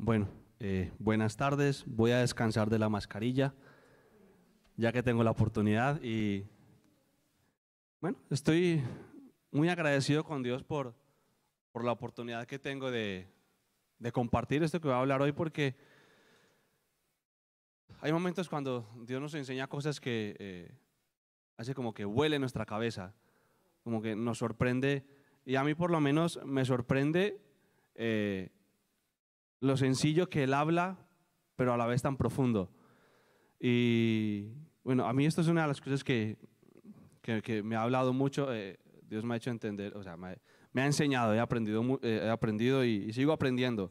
Bueno, eh, buenas tardes. Voy a descansar de la mascarilla, ya que tengo la oportunidad. Y bueno, estoy muy agradecido con Dios por, por la oportunidad que tengo de, de compartir esto que voy a hablar hoy, porque hay momentos cuando Dios nos enseña cosas que eh, hace como que huele nuestra cabeza, como que nos sorprende. Y a mí por lo menos me sorprende eh, lo sencillo que Él habla, pero a la vez tan profundo. Y bueno, a mí esto es una de las cosas que, que, me ha hablado mucho. Eh, Dios me ha hecho entender, o sea, me, ha enseñado, he aprendido, he aprendido y, sigo aprendiendo.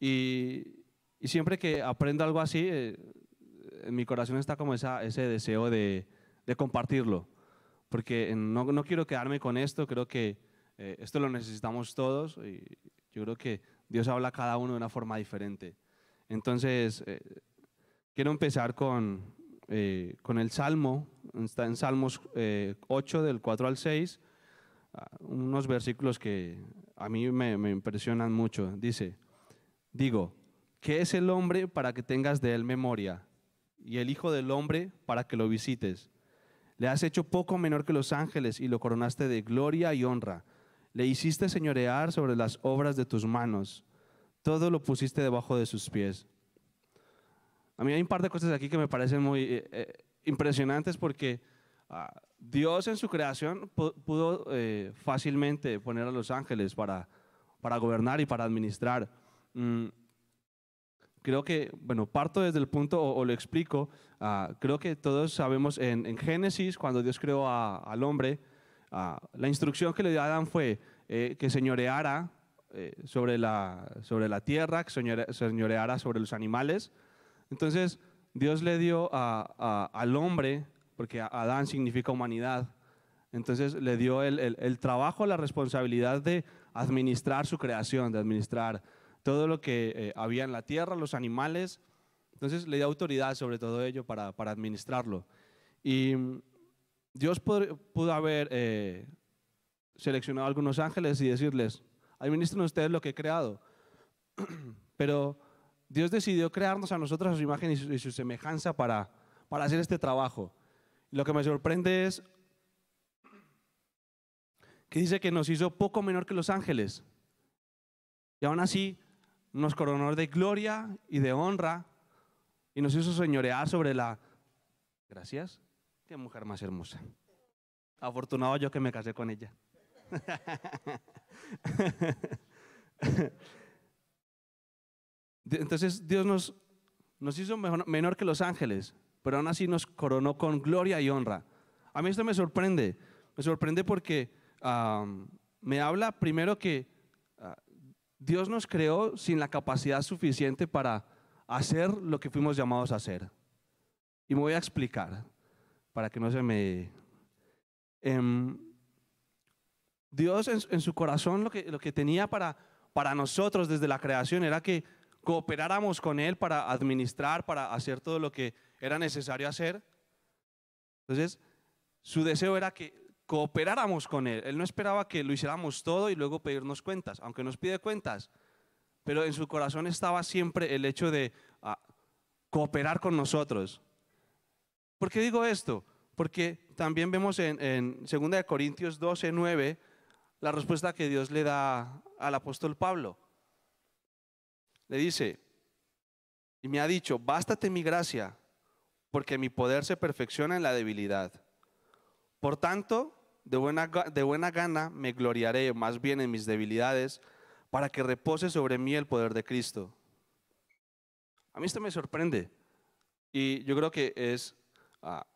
Y, y, siempre que aprendo algo así, en mi corazón está como ese deseo de, de compartirlo, porque no, no, quiero quedarme con esto, creo que eh, esto lo necesitamos todos y yo creo que Dios habla a cada uno de una forma diferente. Entonces, eh, quiero empezar con, eh, con el Salmo, está en Salmos 8 del 4 al 6, ah, unos versículos que a mí me, me impresionan mucho. Dice, digo, ¿qué es el hombre para que tengas de él memoria? y el Hijo del Hombre para que lo visites. Le has hecho poco menor que los ángeles y lo coronaste de gloria y honra. Le hiciste señorear sobre las obras de tus manos. Todo lo pusiste debajo de sus pies. A mí hay un par de cosas aquí que me parecen muy eh, eh, impresionantes porque ah, Dios en su creación pudo eh, fácilmente poner a los ángeles para, para gobernar y para administrar. Mm, creo que, bueno, parto desde el punto, o, lo explico, ah, creo que todos sabemos en, Génesis, cuando Dios creó al hombre, ah, la instrucción que le dio a Adán fue eh, que señoreara eh, sobre, la, sobre la tierra, que señoreara sobre los animales. Entonces, Dios le dio al hombre, porque Adán significa humanidad, entonces le dio el, trabajo, la responsabilidad de administrar su creación, de administrar todo lo que eh, había en la tierra, los animales. Entonces le dio autoridad sobre todo ello para, administrarlo. Y mm, Dios pudo, haber eh, seleccionado algunos ángeles y decirles, administren ustedes lo que he creado. Pero Dios decidió crearnos a nosotros a su imagen y su, semejanza para, para hacer este trabajo. Lo que me sorprende es que dice que nos hizo poco menor que los ángeles. Y aún así nos coronó de gloria y de honra y nos hizo señorear sobre la... Gracias. Qué mujer más hermosa. Afortunado yo que me casé con ella. Entonces Dios nos, nos hizo menor que los ángeles, pero aún así nos coronó con gloria y honra. A mí esto me sorprende. Me sorprende porque me habla primero que Dios nos creó sin la capacidad suficiente para hacer lo que fuimos llamados a hacer. Y me voy a explicar para que no se me... Em, Dios en, su corazón lo que, lo que tenía para, para nosotros desde la creación era que cooperáramos con Él para administrar, para hacer todo lo que era necesario hacer. Entonces, su deseo era que cooperáramos con Él. Él no esperaba que lo hiciéramos todo y luego pedirnos cuentas, aunque nos pide cuentas, pero en su corazón estaba siempre el hecho de ah, cooperar con nosotros. ¿Por qué digo esto? Porque también vemos en, en 2 Corintios 12, 9, la respuesta que Dios le da al apóstol Pablo. Le dice, y me ha dicho, bástate mi gracia, porque mi poder se perfecciona en la debilidad. Por tanto, de buena, de buena gana me gloriaré más bien en mis debilidades, para que repose sobre mí el poder de Cristo. A mí esto me sorprende. Y yo creo que es, ah,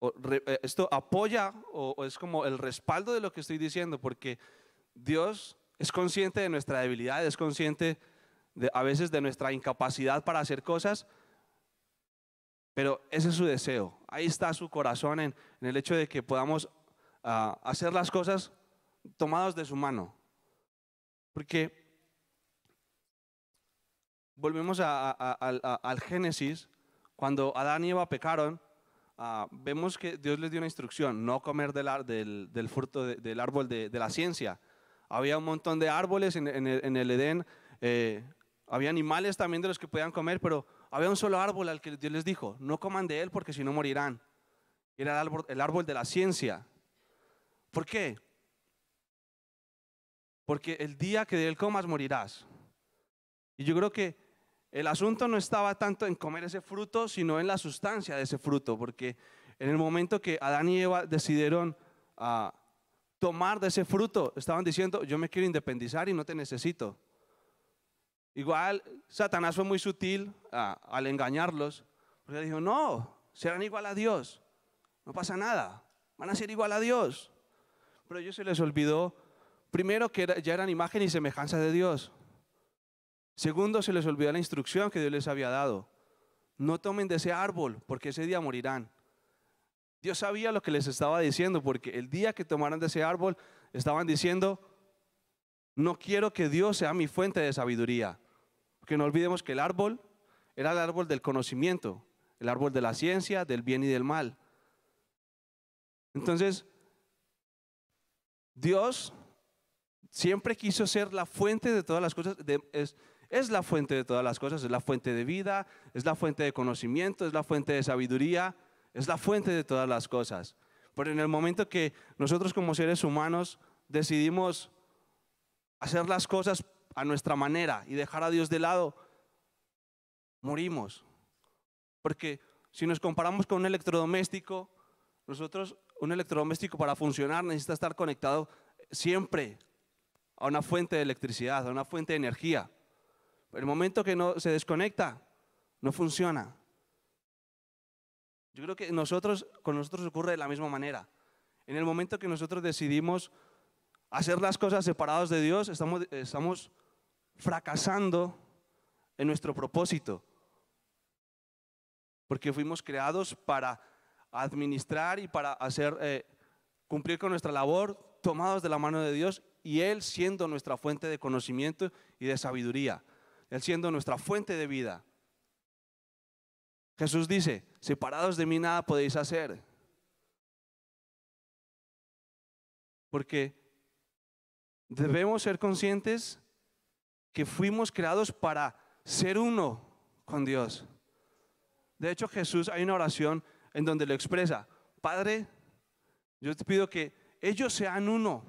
eh, esto apoya o, es como el respaldo de lo que estoy diciendo, porque Dios es consciente de nuestra debilidad, es consciente de, a veces de nuestra incapacidad para hacer cosas, pero ese es su deseo. Ahí está su corazón en, el hecho de que podamos ah, hacer las cosas tomados de su mano. Porque volvemos al Génesis, cuando Adán y Eva pecaron, ah, vemos que Dios les dio una instrucción, no comer del, fruto del árbol de, la ciencia. Había un montón de árboles en, el, Edén, eh, había animales también de los que podían comer, pero había un solo árbol al que Dios les dijo, no coman de él porque si no morirán. Era el árbol, el árbol de la ciencia. ¿Por qué? Porque el día que de él comas morirás. Y yo creo que el asunto no estaba tanto en comer ese fruto, sino en la sustancia de ese fruto, porque en el momento que Adán y Eva decidieron ah, tomar de ese fruto, estaban diciendo, yo me quiero independizar y no te necesito. Igual Satanás fue muy sutil ah, al engañarlos, porque dijo, no, serán igual a Dios, no pasa nada, van a ser igual a Dios. Pero a ellos se les olvidó, primero, que ya eran imagen y semejanza de Dios. Segundo, se les olvidó la instrucción que Dios les había dado. No tomen de ese árbol, porque ese día morirán. Dios sabía lo que les estaba diciendo, porque el día que tomaran de ese árbol, estaban diciendo, no quiero que Dios sea mi fuente de sabiduría. Porque no olvidemos que el árbol era el árbol del conocimiento, el árbol de la ciencia, del bien y del mal. Entonces, Dios siempre quiso ser la fuente de todas las cosas. es, es la fuente de todas las cosas, es la fuente de vida, es la fuente de conocimiento, es la fuente de sabiduría, es la fuente de todas las cosas. Pero en el momento que nosotros como seres humanos decidimos hacer las cosas a nuestra manera y dejar a Dios de lado, morimos. Porque si nos comparamos con un electrodoméstico, nosotros, un electrodoméstico para funcionar necesita estar conectado siempre a una fuente de electricidad, a una fuente de energía. El momento que no se desconecta, no funciona. Yo creo que con nosotros ocurre de la misma manera. En el momento que nosotros decidimos hacer las cosas separados de Dios, estamos, estamos fracasando en nuestro propósito. Porque fuimos creados para administrar y para hacer, eh, cumplir con nuestra labor, tomados de la mano de Dios y Él siendo nuestra fuente de conocimiento y de sabiduría. Él siendo nuestra fuente de vida. Jesús dice, separados de mí nada podéis hacer. Porque debemos ser conscientes que fuimos creados para ser uno con Dios. De hecho, Jesús hay una oración en donde lo expresa, Padre, yo te pido que ellos sean uno,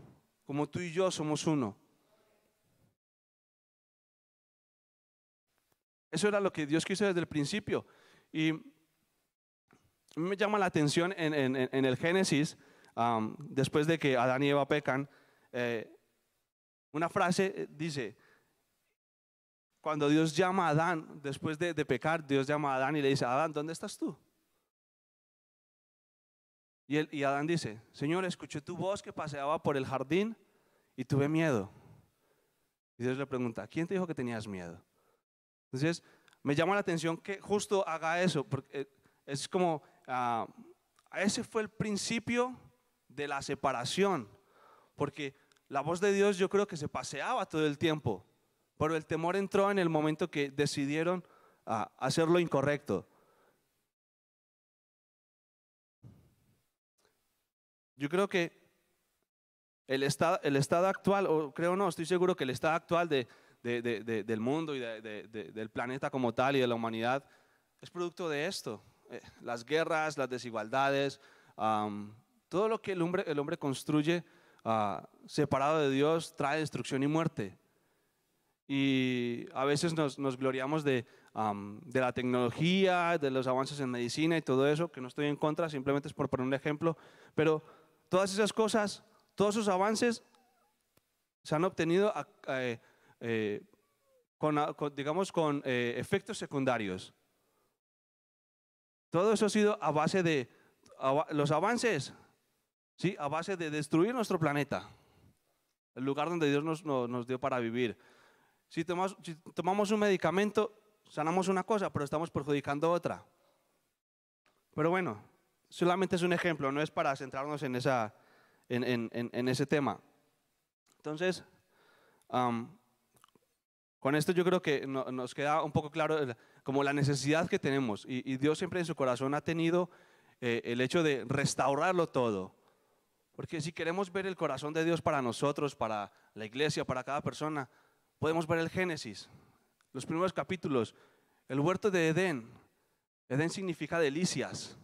como tú y yo somos uno. Eso era lo que Dios quiso desde el principio. Y me llama la atención en, el Génesis, después de que Adán y Eva pecan, eh, una frase eh, dice, cuando Dios llama a Adán, después de, pecar, Dios llama a Adán y le dice, Adán, ¿dónde estás tú? Y, y Adán dice, Señor, escuché tu voz que paseaba por el jardín y tuve miedo. Y Dios le pregunta, ¿quién te dijo que tenías miedo? Entonces, me llama la atención que justo haga eso, porque es como, ah, ese fue el principio de la separación, porque la voz de Dios yo creo que se paseaba todo el tiempo, pero el temor entró en el momento que decidieron ah, hacer lo incorrecto. Yo creo que el estado, el estado actual, o creo no, estoy seguro que el estado actual de, del mundo y del planeta como tal y de la humanidad es producto de esto. Eh, las guerras, las desigualdades, todo lo que el hombre, el hombre construye ah, separado de Dios trae destrucción y muerte. Y a veces nos, gloriamos de, de la tecnología, de los avances en medicina y todo eso, que no estoy en contra, simplemente es por poner un ejemplo, pero todas esas cosas, todos esos avances se han obtenido a, eh, eh, con, digamos, con eh, efectos secundarios. Todo eso ha sido a base de los avances, ¿sí? a base de destruir nuestro planeta, el lugar donde Dios nos, nos, dio para vivir. Si tomamos, si tomamos un medicamento, sanamos una cosa, pero estamos perjudicando otra. Pero bueno, solamente es un ejemplo, no es para centrarnos en, esa, en, en, en ese tema. Entonces, con esto yo creo que nos queda un poco claro como la necesidad que tenemos y, Dios siempre en su corazón ha tenido eh, el hecho de restaurarlo todo. Porque si queremos ver el corazón de Dios para nosotros, para la iglesia, para cada persona, podemos ver el Génesis. los primeros capítulos, el huerto de Edén. Edén significa delicias.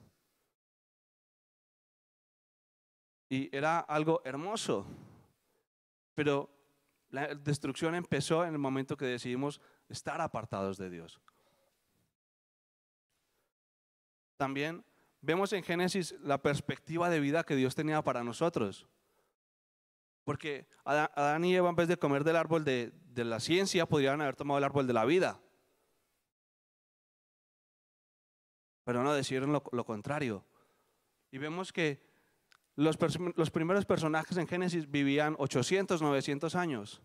Y era algo hermoso. Pero la destrucción empezó en el momento que decidimos estar apartados de Dios. También vemos en Génesis la perspectiva de vida que Dios tenía para nosotros. Porque Adán y Eva, en vez de comer del árbol de, la ciencia, podrían haber tomado el árbol de la vida. Pero no decidieron lo, contrario. Y vemos que los, primeros personajes en Génesis vivían 800, 900 años.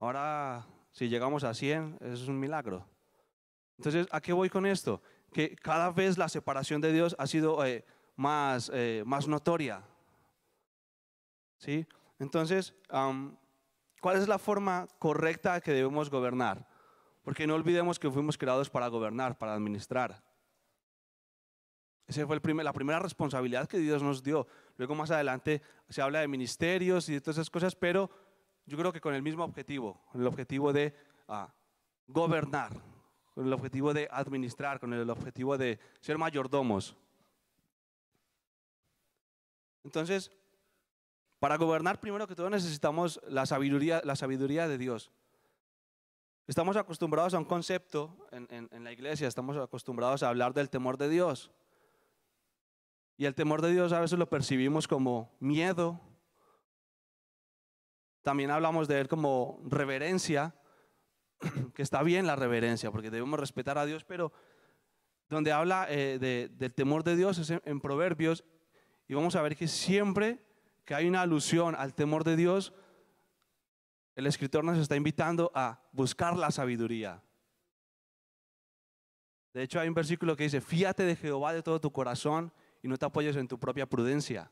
Ahora, si llegamos a 100, eso es un milagro. Entonces, ¿a qué voy con esto? Que cada vez la separación de Dios ha sido eh, más, eh, más notoria. ¿Sí? Entonces, ¿cuál es la forma correcta que debemos gobernar? Porque no olvidemos que fuimos creados para gobernar, para administrar. Esa fue la primera responsabilidad que Dios nos dio. Luego más adelante se habla de ministerios y de todas esas cosas, pero yo creo que con el mismo objetivo, con el objetivo de ah, gobernar, con el objetivo de administrar, con el objetivo de ser mayordomos. Entonces, para gobernar, primero que todo, necesitamos la sabiduría de Dios. Estamos acostumbrados a un concepto en, la iglesia, estamos acostumbrados a hablar del temor de Dios. Y el temor de Dios a veces lo percibimos como miedo. También hablamos de él como reverencia, que está bien la reverencia, porque debemos respetar a Dios, pero donde habla eh, del temor de Dios es en Proverbios, y vamos a ver que siempre que hay una alusión al temor de Dios, el escritor nos está invitando a buscar la sabiduría. De hecho, hay un versículo que dice, fíate de Jehová de todo tu corazón y no te apoyes en tu propia prudencia.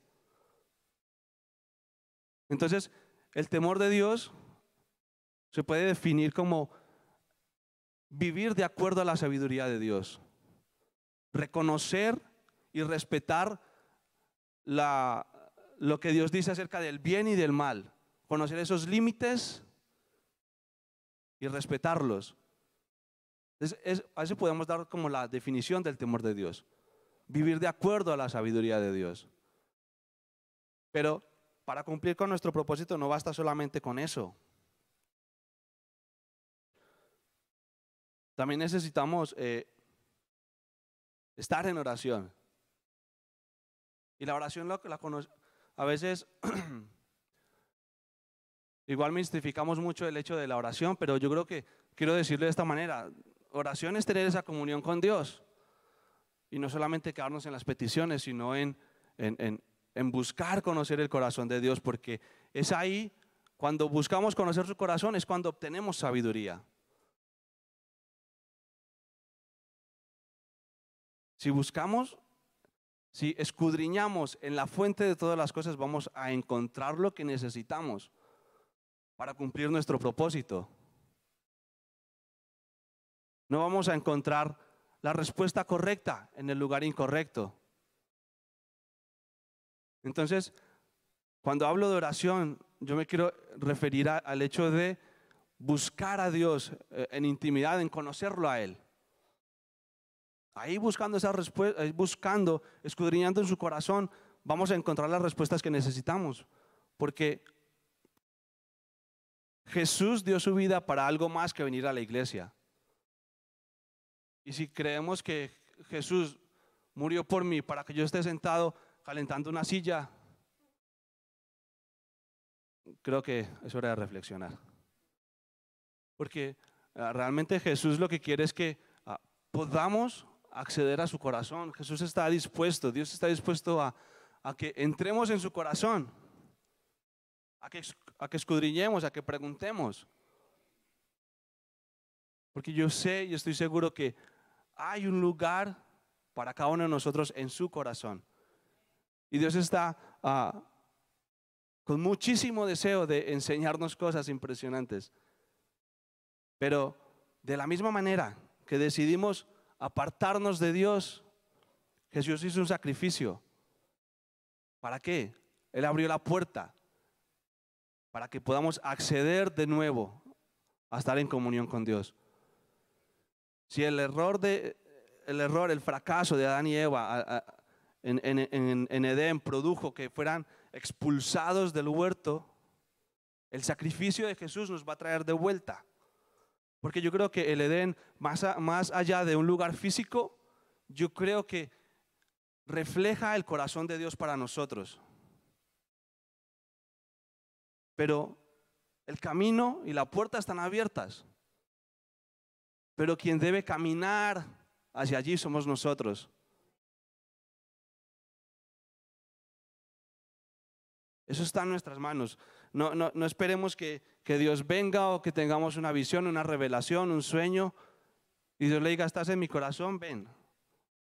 Entonces, el temor de Dios se puede definir como vivir de acuerdo a la sabiduría de Dios. Reconocer y respetar lo que Dios dice acerca del bien y del mal, conocer esos límites y respetarlos. Es, a eso podemos dar como la definición del temor de Dios. Vivir de acuerdo a la sabiduría de Dios. Pero para cumplir con nuestro propósito no basta solamente con eso. También necesitamos eh, estar en oración. Y la oración la, a veces igual mistificamos mucho el hecho de la oración, pero yo creo que quiero decirle de esta manera, oración es tener esa comunión con Dios. Y no solamente quedarnos en las peticiones, sino en, en, en buscar conocer el corazón de Dios, porque es ahí, cuando buscamos conocer su corazón, es cuando obtenemos sabiduría. Si buscamos si escudriñamos en la fuente de todas las cosas, vamos a encontrar lo que necesitamos para cumplir nuestro propósito. No vamos a encontrar la respuesta correcta en el lugar incorrecto. Entonces, cuando hablo de oración, yo me quiero referir al hecho de buscar a Dios eh, en intimidad, en conocerlo a Él. Ahí buscando esa respuesta, buscando, escudriñando en su corazón, vamos a encontrar las respuestas que necesitamos. Porque Jesús dio su vida para algo más que venir a la iglesia. Y si creemos que Jesús murió por mí para que yo esté sentado calentando una silla, creo que es hora de reflexionar. Porque ah, realmente Jesús lo que quiere es que ah, podamos acceder a su corazón. Jesús está dispuesto, Dios está dispuesto a, que entremos en su corazón, a que, a que escudriñemos, a que preguntemos. Porque yo sé y estoy seguro que hay un lugar para cada uno de nosotros en su corazón. Y Dios está ah, con muchísimo deseo de enseñarnos cosas impresionantes. Pero de la misma manera que decidimos apartarnos de Dios, Jesús hizo un sacrificio. ¿Para qué? Él abrió la puerta para que podamos acceder de nuevo a estar en comunión con Dios. Si el error, de, el, error el fracaso de Adán y Eva en, en, en Edén produjo que fueran expulsados del huerto, el sacrificio de Jesús nos va a traer de vuelta. Porque yo creo que el Edén, más, más allá de un lugar físico, yo creo que refleja el corazón de Dios para nosotros. Pero el camino y la puerta están abiertas. Pero quien debe caminar hacia allí somos nosotros. Eso está en nuestras manos. No, no, esperemos que, que, Dios venga o que tengamos una visión, una revelación, un sueño y Dios le diga, estás en mi corazón, ven.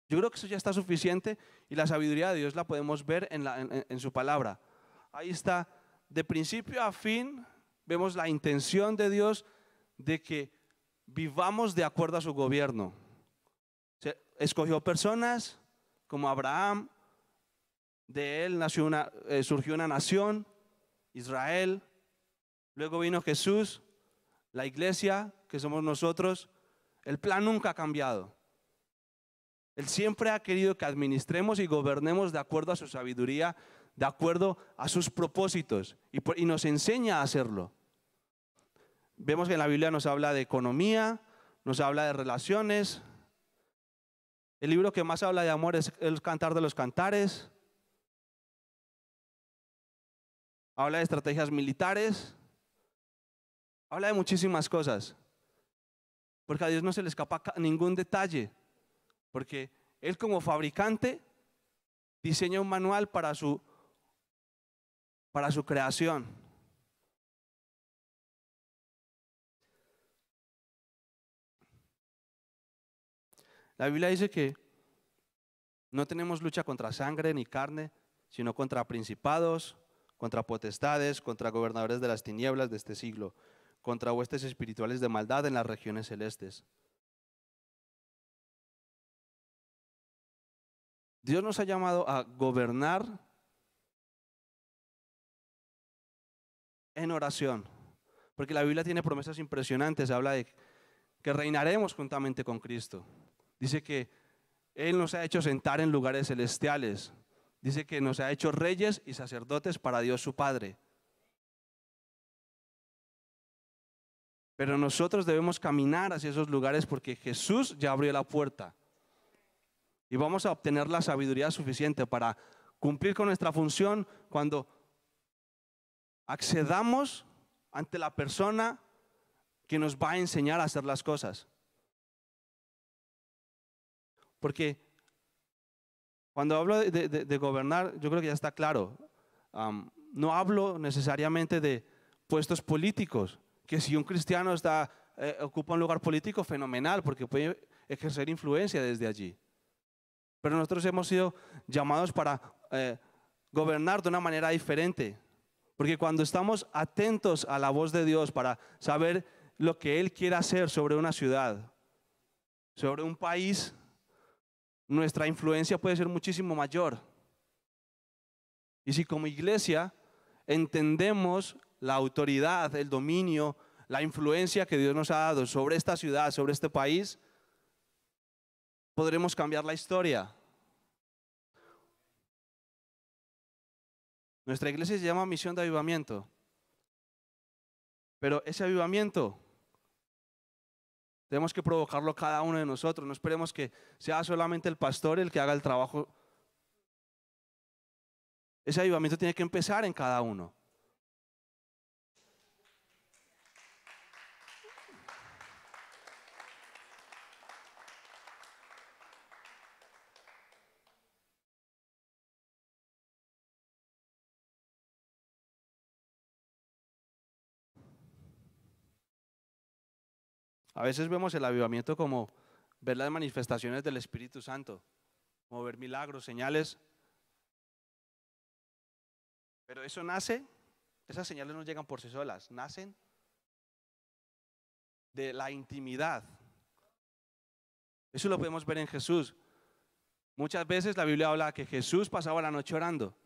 Yo creo que eso ya está suficiente y la sabiduría de Dios la podemos ver en, la, en su palabra. Ahí está, de principio a fin, vemos la intención de Dios de que vivamos de acuerdo a su gobierno. Escogió personas como Abraham, de él eh, surgió una nación, Israel. Luego vino Jesús, la iglesia, que somos nosotros. El plan nunca ha cambiado. Él siempre ha querido que administremos y gobernemos de acuerdo a su sabiduría, de acuerdo a sus propósitos, y nos enseña a hacerlo. Vemos que en la Biblia nos habla de economía, nos habla de relaciones. El libro que más habla de amor es el Cantar de los Cantares. habla de estrategias militares, habla de muchísimas cosas. Porque a Dios no se le escapa ningún detalle, porque Él como fabricante diseña un manual para su, para su creación. La Biblia dice que no tenemos lucha contra sangre ni carne, sino contra principados, contra potestades, contra gobernadores de las tinieblas de este siglo, contra huestes espirituales de maldad en las regiones celestes. Dios nos ha llamado a gobernar en oración, porque la Biblia tiene promesas impresionantes, habla de que reinaremos juntamente con Cristo. Dice que Él nos ha hecho sentar en lugares celestiales, Dice que nos ha hecho reyes y sacerdotes para Dios su Padre. Pero nosotros debemos caminar hacia esos lugares porque Jesús ya abrió la puerta. Y vamos a obtener la sabiduría suficiente para cumplir con nuestra función cuando accedamos ante la persona que nos va a enseñar a hacer las cosas. Porque cuando hablo de, gobernar, yo creo que ya está claro. no hablo necesariamente de puestos políticos, que si un cristiano está, eh, ocupa un lugar político, fenomenal, porque puede ejercer influencia desde allí. Pero nosotros hemos sido llamados para eh, gobernar de una manera diferente. Porque cuando estamos atentos a la voz de Dios para saber lo que Él quiere hacer sobre una ciudad, sobre un país, nuestra influencia puede ser muchísimo mayor. Y si como iglesia entendemos la autoridad, el dominio, la influencia que Dios nos ha dado sobre esta ciudad, sobre este país, podremos cambiar la historia. Nuestra iglesia se llama misión de avivamiento. Pero ese avivamiento tenemos que provocarlo cada uno de nosotros. No esperemos que sea solamente el pastor el que haga el trabajo. Ese avivamiento tiene que empezar en cada uno. A veces vemos el avivamiento como ver las manifestaciones del Espíritu Santo, como ver milagros, señales. Pero eso nace, esas señales no llegan por sí solas, nacen de la intimidad. Eso lo podemos ver en Jesús. Muchas veces la Biblia habla que Jesús pasaba la noche orando.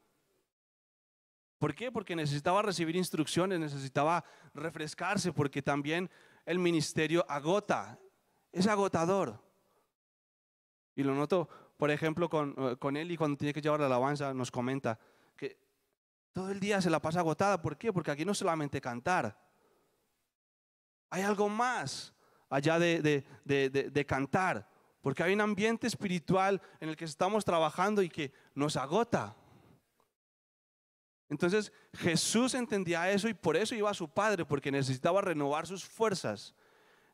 ¿Por qué? Porque necesitaba recibir instrucciones, necesitaba refrescarse, porque también el ministerio agota, es agotador. Y lo noto, por ejemplo, con, eh, con él y cuando tiene que llevar la alabanza, nos comenta que todo el día se la pasa agotada. ¿Por qué? Porque aquí no solamente cantar, hay algo más allá de, de, cantar, porque hay un ambiente espiritual en el que estamos trabajando y que nos agota. Entonces Jesús entendía eso y por eso iba a su Padre, porque necesitaba renovar sus fuerzas,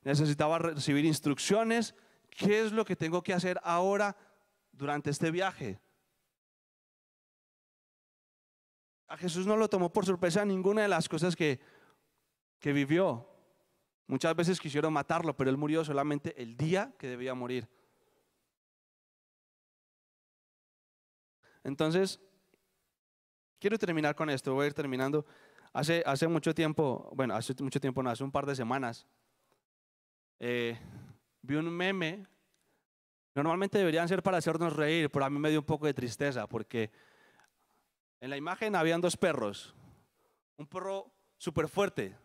necesitaba recibir instrucciones, qué es lo que tengo que hacer ahora durante este viaje. A Jesús no lo tomó por sorpresa ninguna de las cosas que, que vivió. Muchas veces quisieron matarlo, pero él murió solamente el día que debía morir. Entonces, Quiero terminar con esto, voy a ir terminando. Hace, hace mucho tiempo, bueno, hace mucho tiempo, no, hace un par de semanas, eh, vi un meme. Normalmente deberían ser para hacernos reír, pero a mí me dio un poco de tristeza porque en la imagen habían dos perros. Un perro súper fuerte,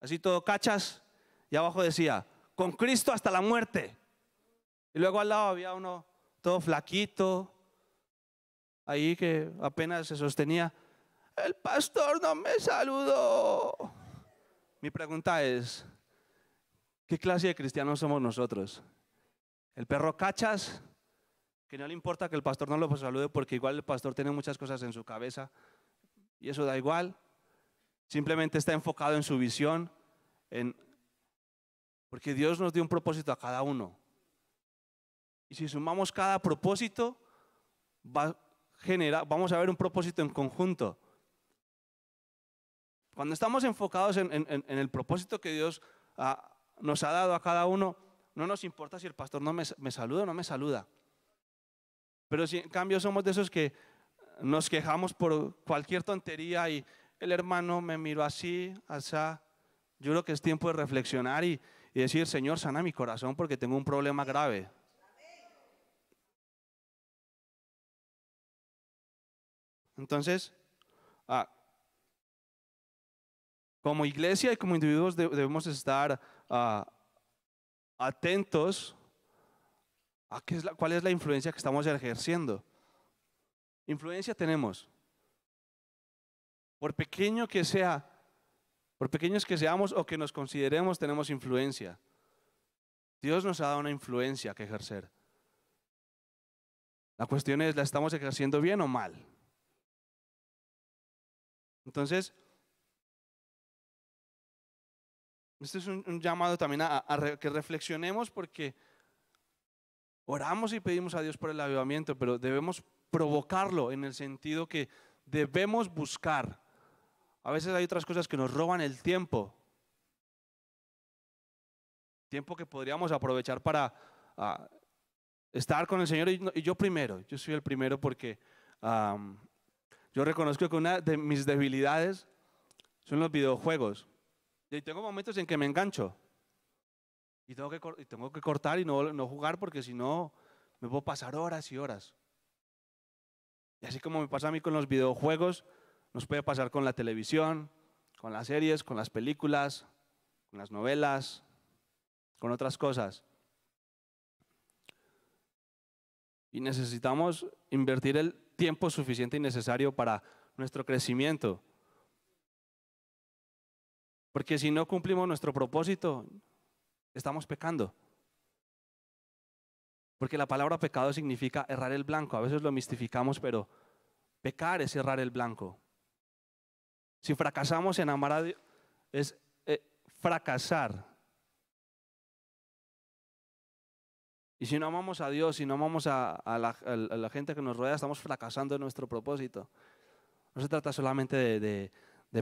así todo cachas, y abajo decía, con Cristo hasta la muerte. Y luego al lado había uno todo flaquito, ahí que apenas se sostenía, el pastor no me saludó. Mi pregunta es, ¿qué clase de cristianos somos nosotros? ¿El perro cachas? Que no le importa que el pastor no lo salude porque igual el pastor tiene muchas cosas en su cabeza y eso da igual. Simplemente está enfocado en su visión, en, porque Dios nos dio un propósito a cada uno. Y si sumamos cada propósito, va, vamos a ver un propósito en conjunto. Cuando estamos enfocados en, el propósito que Dios ah, nos ha dado a cada uno, no nos importa si el pastor no me, saluda o no me saluda. Pero si en cambio somos de esos que nos quejamos por cualquier tontería y el hermano me miró así, así, yo creo que es tiempo de reflexionar y decir, Señor, sana mi corazón porque tengo un problema grave. Entonces, ah, como iglesia y como individuos debemos estar ah, atentos a qué es la, cuál es la influencia que estamos ejerciendo. Influencia tenemos. Por pequeño que sea, por pequeños que seamos o que nos consideremos, tenemos influencia. Dios nos ha dado una influencia que ejercer. La cuestión es, ¿la estamos ejerciendo bien o mal? Entonces, este es un, llamado también a, que reflexionemos porque oramos y pedimos a Dios por el avivamiento, pero debemos provocarlo en el sentido que debemos buscar. A veces hay otras cosas que nos roban el tiempo. Tiempo que podríamos aprovechar para ah, estar con el Señor y, yo primero. Yo soy el primero porque yo reconozco que una de mis debilidades son los videojuegos. Y tengo momentos en que me engancho. Y tengo que, tengo que cortar y no, no jugar porque si no me puedo pasar horas y horas. Y así como me pasa a mí con los videojuegos, nos puede pasar con la televisión, con las series, con las películas, con las novelas, con otras cosas. Y necesitamos invertir el tiempo suficiente y necesario para nuestro crecimiento. Porque si no cumplimos nuestro propósito, estamos pecando. Porque la palabra pecado significa errar el blanco. A veces lo mistificamos, pero pecar es errar el blanco. Si fracasamos en amar a Dios, es eh, fracasar Y si no amamos a Dios, si no amamos a, la, gente que nos rodea, estamos fracasando en nuestro propósito. No se trata solamente de,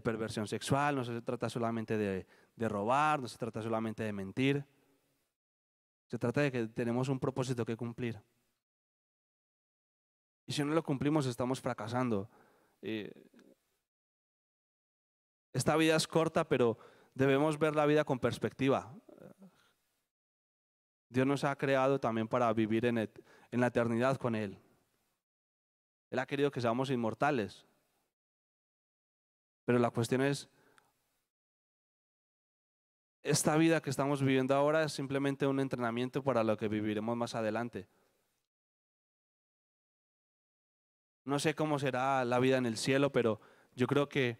perversión sexual, no se trata solamente de, de robar, no se trata solamente de mentir. Se trata de que tenemos un propósito que cumplir. Y si no lo cumplimos, estamos fracasando. esta vida es corta, pero debemos ver la vida con perspectiva. Dios nos ha creado también para vivir en, la eternidad con Él. Él ha querido que seamos inmortales. Pero la cuestión es, esta vida que estamos viviendo ahora es simplemente un entrenamiento para lo que viviremos más adelante. No sé cómo será la vida en el cielo, pero yo creo que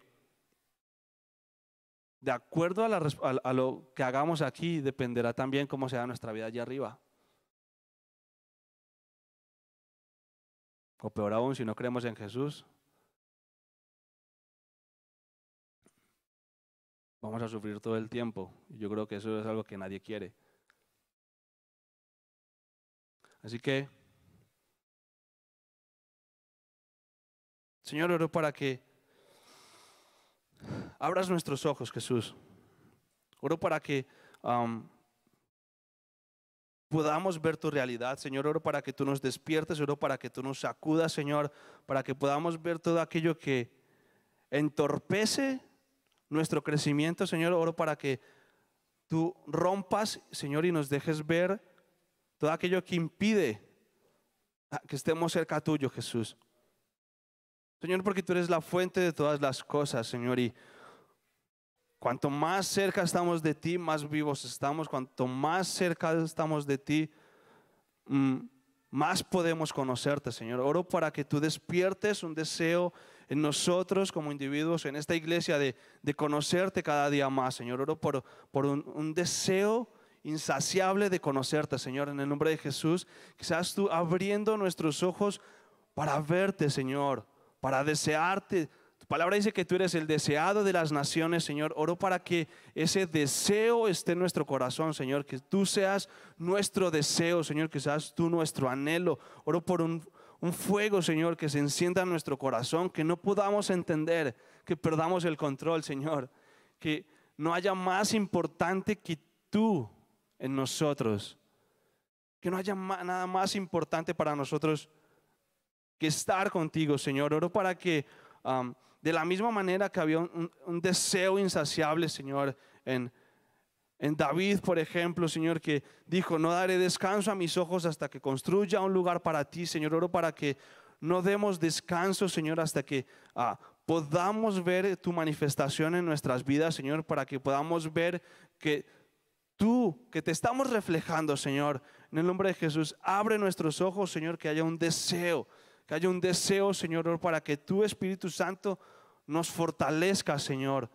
de acuerdo a, lo que hagamos aquí, dependerá también cómo será nuestra vida allá arriba. O peor aún, si no creemos en Jesús, vamos a sufrir todo el tiempo. Yo creo que eso es algo que nadie quiere. Así que, Señor, oro para que abras nuestros ojos, Jesús. Oro para que podamos ver tu realidad, Señor. Oro para que tú nos despiertes, oro para que tú nos sacudas, Señor, para que podamos ver todo aquello que entorpece nuestro crecimiento, Señor. Oro para que tú rompas, Señor, y nos dejes ver todo aquello que impide que estemos cerca tuyo, Jesús. Señor, porque tú eres la fuente de todas las cosas, Señor, y cuanto más cerca estamos de ti, más vivos estamos. Cuanto más cerca estamos de ti, mm, más podemos conocerte, Señor. Oro para que tú despiertes un deseo en nosotros como individuos, en esta iglesia, de, conocerte cada día más, Señor. Oro por, por un, un deseo insaciable de conocerte, Señor, en el nombre de Jesús. Quizás tú abriendo nuestros ojos para verte, Señor para desearte. Tu palabra dice que tú eres el deseado de las naciones, Señor. Oro para que ese deseo esté en nuestro corazón, Señor. Que tú seas nuestro deseo, Señor. Que seas tú nuestro anhelo. Oro por un, fuego, Señor, que se encienda en nuestro corazón. Que no podamos entender, que perdamos el control, Señor. Que no haya más importante que tú en nosotros. Que no haya nada más importante para nosotros que estar contigo, Señor. Oro para que de la misma manera que había un, deseo insaciable, Señor, en, en David, por ejemplo, Señor, que dijo, no daré descanso a mis ojos hasta que construya un lugar para ti, Señor. Oro para que no demos descanso, Señor, hasta que ah, podamos ver tu manifestación en nuestras vidas, Señor, para que podamos ver que tú, que te estamos reflejando, Señor, en el nombre de Jesús, abre nuestros ojos, Señor, que haya un deseo que haya un deseo, Señor, para que tu Espíritu Santo nos fortalezca, Señor.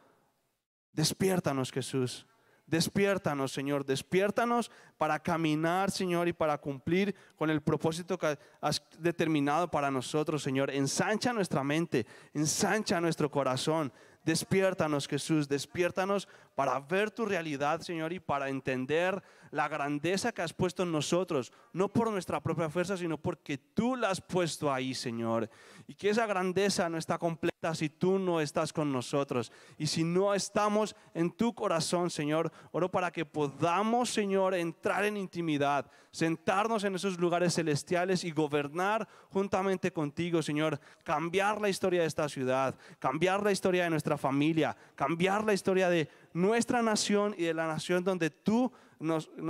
Despiértanos, Jesús. Despiértanos, Señor. Despiértanos para caminar, Señor, y para cumplir con el propósito que has determinado para nosotros, Señor. Ensancha nuestra mente, ensancha nuestro corazón. Despiértanos, Jesús. Despiértanos para ver tu realidad, Señor, y para entender la grandeza que has puesto en nosotros, no por nuestra propia fuerza, sino porque tú la has puesto ahí, Señor. Y que esa grandeza no está completa si tú no estás con nosotros. Y si no estamos en tu corazón, Señor, oro para que podamos, Señor, entrar en intimidad, sentarnos en esos lugares celestiales y gobernar juntamente contigo, Señor. Cambiar la historia de esta ciudad, cambiar la historia de nuestra familia, cambiar la historia de nuestra nación y de la nación donde tú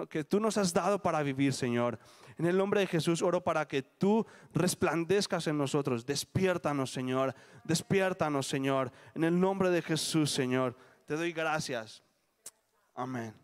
que tú nos has dado para vivir, Señor. En el nombre de Jesús oro para que tú resplandezcas en nosotros. Despiértanos, Señor. Despiértanos, Señor. En el nombre de Jesús, Señor. Te doy gracias. Amén.